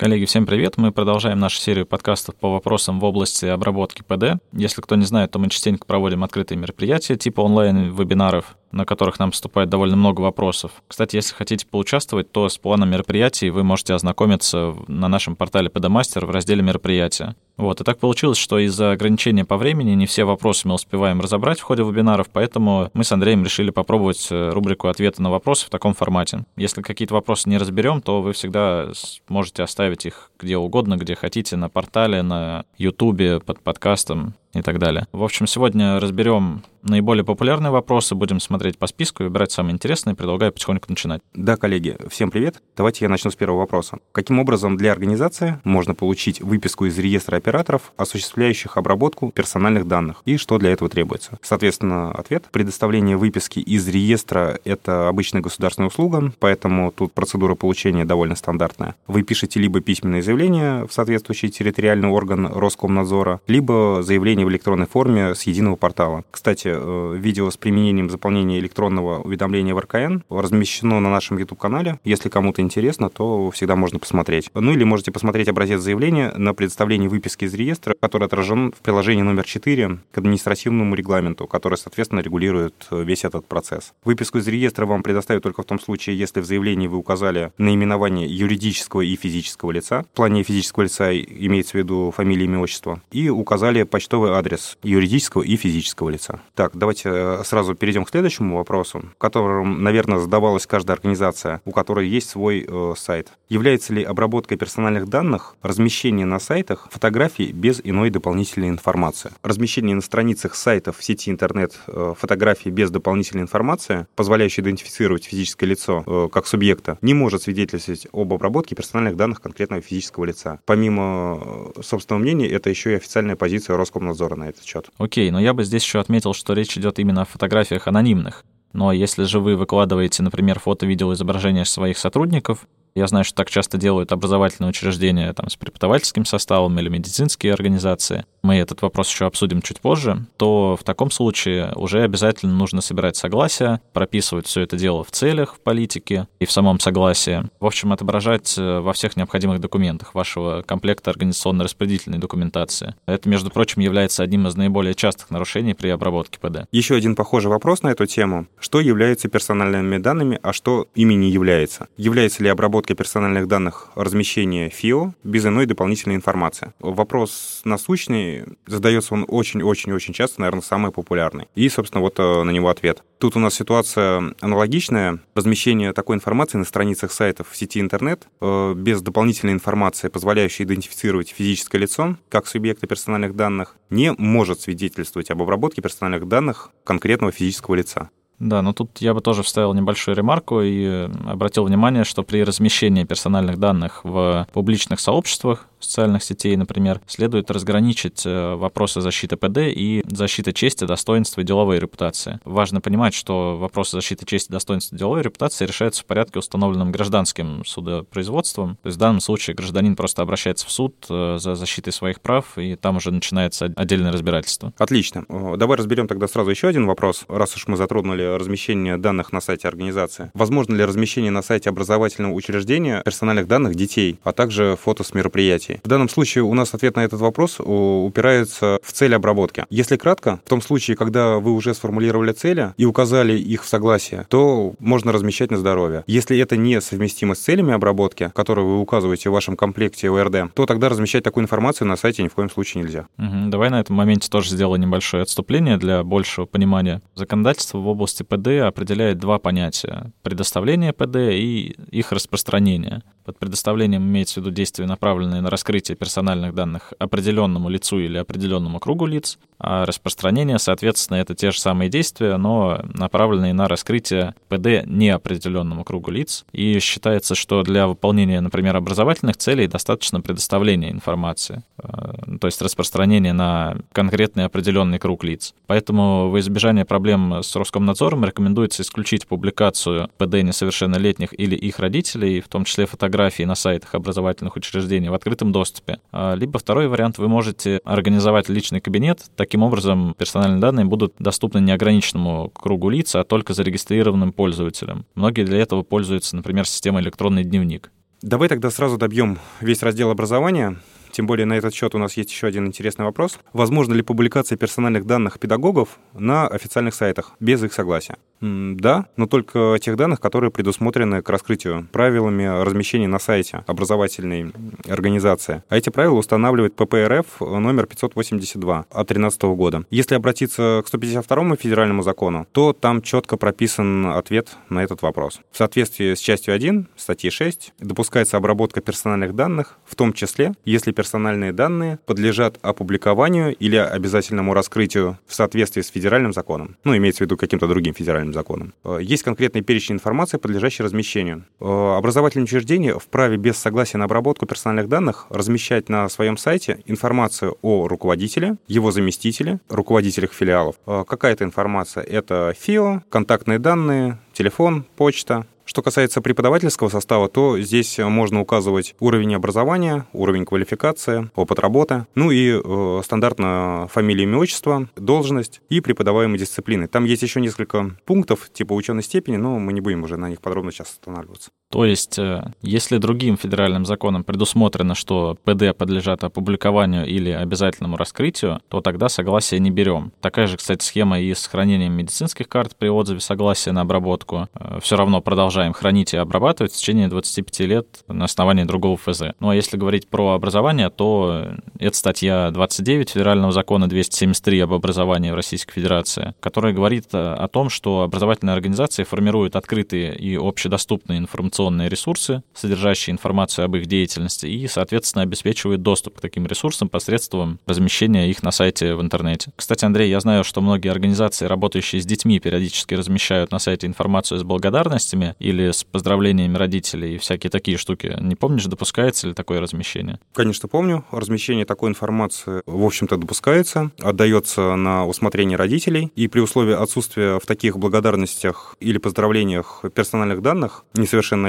Коллеги, всем привет! Мы продолжаем нашу серию подкастов по вопросам в области обработки ПД. Если кто не знает, то мы частенько проводим открытые мероприятия типа онлайн-вебинаров, на которых нам поступает довольно много вопросов. Кстати, если хотите поучаствовать, то с планом мероприятий вы можете ознакомиться на нашем портале PDMaster в разделе «Мероприятия». Вот, и так получилось, что из-за ограничения по времени не все вопросы мы успеваем разобрать в ходе вебинаров, поэтому мы с Андреем решили попробовать э, рубрику ответа на вопросы в таком формате. Если какие-то вопросы не разберем, то вы всегда можете оставить их где угодно, где хотите, на портале, на Ютубе, под подкастом и так далее. В общем, сегодня разберем наиболее популярные вопросы, будем смотреть по списку, выбирать самые интересные, предлагаю потихоньку начинать. Да, коллеги, всем привет. Давайте я начну с первого вопроса. Каким образом для организации можно получить выписку из реестра операторов, осуществляющих обработку персональных данных, и что для этого требуется? Соответственно, ответ. Предоставление выписки из реестра — это обычная государственная услуга, поэтому тут процедура получения довольно стандартная. Вы пишете либо письменное заявление в соответствующий территориальный орган Роскомнадзора, либо заявление в электронной форме с единого портала. Кстати, Э, видео с применением заполнения электронного уведомления в РКН размещено на нашем YouTube-канале. Если кому-то интересно, то всегда можно посмотреть. Ну или можете посмотреть образец заявления на предоставление выписки из реестра, который отражен в приложении номер 4 к административному регламенту, который, соответственно, регулирует э, весь этот процесс. Выписку из реестра вам предоставят только в том случае, если в заявлении вы указали наименование юридического и физического лица. В плане физического лица имеется в виду фамилия, имя, отчество. И указали почтовый адрес юридического и физического лица. Так, давайте э, сразу перейдем к следующему вопросу, которым, наверное, задавалась каждая организация, у которой есть свой э, сайт. Является ли обработкой персональных данных размещение на сайтах фотографий без иной дополнительной информации? Размещение на страницах сайтов в сети интернет э, фотографий без дополнительной информации, позволяющей идентифицировать физическое лицо э, как субъекта, не может свидетельствовать об обработке персональных данных конкретного физического лица. Помимо э, собственного мнения, это еще и официальная позиция Роскомнадзора на этот счет. Окей, но я бы здесь еще отметил, что речь идет именно о фотографиях анонимных. Но если же вы выкладываете, например, фото-видео изображения своих сотрудников, я знаю, что так часто делают образовательные учреждения там, с преподавательским составом или медицинские организации. Мы этот вопрос еще обсудим чуть позже. То в таком случае уже обязательно нужно собирать согласие, прописывать все это дело в целях в политике и в самом согласии. В общем, отображать э, во всех необходимых документах вашего комплекта организационно-распределительной документации. Это, между прочим, является одним из наиболее частых нарушений при обработке ПД. Еще один похожий вопрос на эту тему. Что является персональными данными, а что ими не является? Является ли обработка персональных данных размещения ФИО без иной дополнительной информации. Вопрос насущный, задается он очень-очень-очень часто, наверное, самый популярный. И, собственно, вот э, на него ответ. Тут у нас ситуация аналогичная. Размещение такой информации на страницах сайтов в сети интернет э, без дополнительной информации, позволяющей идентифицировать физическое лицо как субъекта персональных данных, не может свидетельствовать об обработке персональных данных конкретного физического лица. Да, но тут я бы тоже вставил небольшую ремарку и обратил внимание, что при размещении персональных данных в публичных сообществах социальных сетей, например, следует разграничить э, вопросы защиты ПД и защиты чести, достоинства и деловой репутации. Важно понимать, что вопросы защиты чести, достоинства и деловой репутации решаются в порядке, установленном гражданским судопроизводством. То есть в данном случае гражданин просто обращается в суд э, за защитой своих прав, и там уже начинается отдельное разбирательство. Отлично. Давай разберем тогда сразу еще один вопрос, раз уж мы затронули размещение данных на сайте организации. Возможно ли размещение на сайте образовательного учреждения персональных данных детей, а также фото с мероприятий? Мероприятий. В данном случае у нас ответ на этот вопрос упирается в цель обработки. Если кратко, в том случае, когда вы уже сформулировали цели и указали их в согласие, то можно размещать на здоровье. Если это не совместимо с целями обработки, которые вы указываете в вашем комплекте ОРД, то тогда размещать такую информацию на сайте ни в коем случае нельзя. Угу. Давай на этом моменте тоже сделаем небольшое отступление для большего понимания. Законодательство в области ПД определяет два понятия — предоставление ПД и их распространение. Под предоставлением имеется в виду действия, направленные на раскрытие персональных данных определенному лицу или определенному кругу лиц, а распространение, соответственно, это те же самые действия, но направленные на раскрытие ПД неопределенному кругу лиц. И считается, что для выполнения, например, образовательных целей достаточно предоставления информации, э, то есть распространение на конкретный определенный круг лиц. Поэтому во избежание проблем с Роскомнадзором рекомендуется исключить публикацию ПД несовершеннолетних или их родителей, в том числе фотографии на сайтах образовательных учреждений в открытом доступе. А, либо второй вариант, вы можете организовать личный кабинет, так Таким образом, персональные данные будут доступны неограниченному кругу лиц, а только зарегистрированным пользователям. Многие для этого пользуются, например, системой электронный дневник. Давай тогда сразу добьем весь раздел образования. Тем более на этот счет у нас есть еще один интересный вопрос. Возможно ли публикация персональных данных педагогов на официальных сайтах без их согласия? Да, но только тех данных, которые предусмотрены к раскрытию правилами размещения на сайте образовательной организации. А эти правила устанавливает ППРФ номер 582 от 2013 года. Если обратиться к 152 федеральному закону, то там четко прописан ответ на этот вопрос. В соответствии с частью 1 статьи 6 допускается обработка персональных данных, в том числе, если персональные данные подлежат опубликованию или обязательному раскрытию в соответствии с федеральным законом. Ну, имеется в виду каким-то другим федеральным законом. Э, есть конкретный перечень информации, подлежащей размещению. Э, образовательное учреждение вправе без согласия на обработку персональных данных размещать на своем сайте информацию о руководителе, его заместителе, руководителях филиалов. Э, какая-то информация — это ФИО, контактные данные, телефон, почта, что касается преподавательского состава, то здесь можно указывать уровень образования, уровень квалификации, опыт работы, ну и э, стандартно фамилия, имя, отчество, должность и преподаваемые дисциплины. Там есть еще несколько пунктов типа ученой степени, но мы не будем уже на них подробно сейчас останавливаться. То есть, э, если другим федеральным законом предусмотрено, что ПД подлежат опубликованию или обязательному раскрытию, то тогда согласие не берем. Такая же, кстати, схема и с хранением медицинских карт при отзыве согласия на обработку. Э, Все равно продолжаем хранить и обрабатывать в течение 25 лет на основании другого ФЗ. Ну а если говорить про образование, то это статья 29 Федерального закона 273 об образовании в Российской Федерации, которая говорит о том, что образовательные организации формируют открытые и общедоступные информационные информационные ресурсы, содержащие информацию об их деятельности, и, соответственно, обеспечивает доступ к таким ресурсам посредством размещения их на сайте в интернете. Кстати, Андрей, я знаю, что многие организации, работающие с детьми, периодически размещают на сайте информацию с благодарностями или с поздравлениями родителей и всякие такие штуки. Не помнишь, допускается ли такое размещение? Конечно, помню. Размещение такой информации, в общем-то, допускается, отдается на усмотрение родителей, и при условии отсутствия в таких благодарностях или поздравлениях персональных данных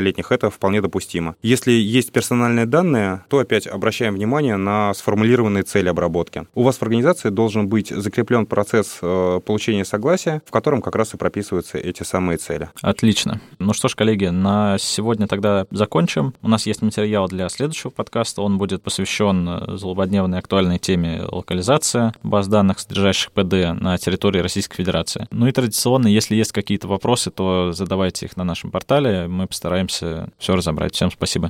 несовершеннолетних совершеннолетних, это вполне допустимо. Если есть персональные данные, то опять обращаем внимание на сформулированные цели обработки. У вас в организации должен быть закреплен процесс э, получения согласия, в котором как раз и прописываются эти самые цели. Отлично. Ну что ж, коллеги, на сегодня тогда закончим. У нас есть материал для следующего подкаста. Он будет посвящен э, злободневной актуальной теме локализация баз данных, содержащих ПД на территории Российской Федерации. Ну и традиционно, если есть какие-то вопросы, то задавайте их на нашем портале. Мы постараемся все разобрать. Всем спасибо.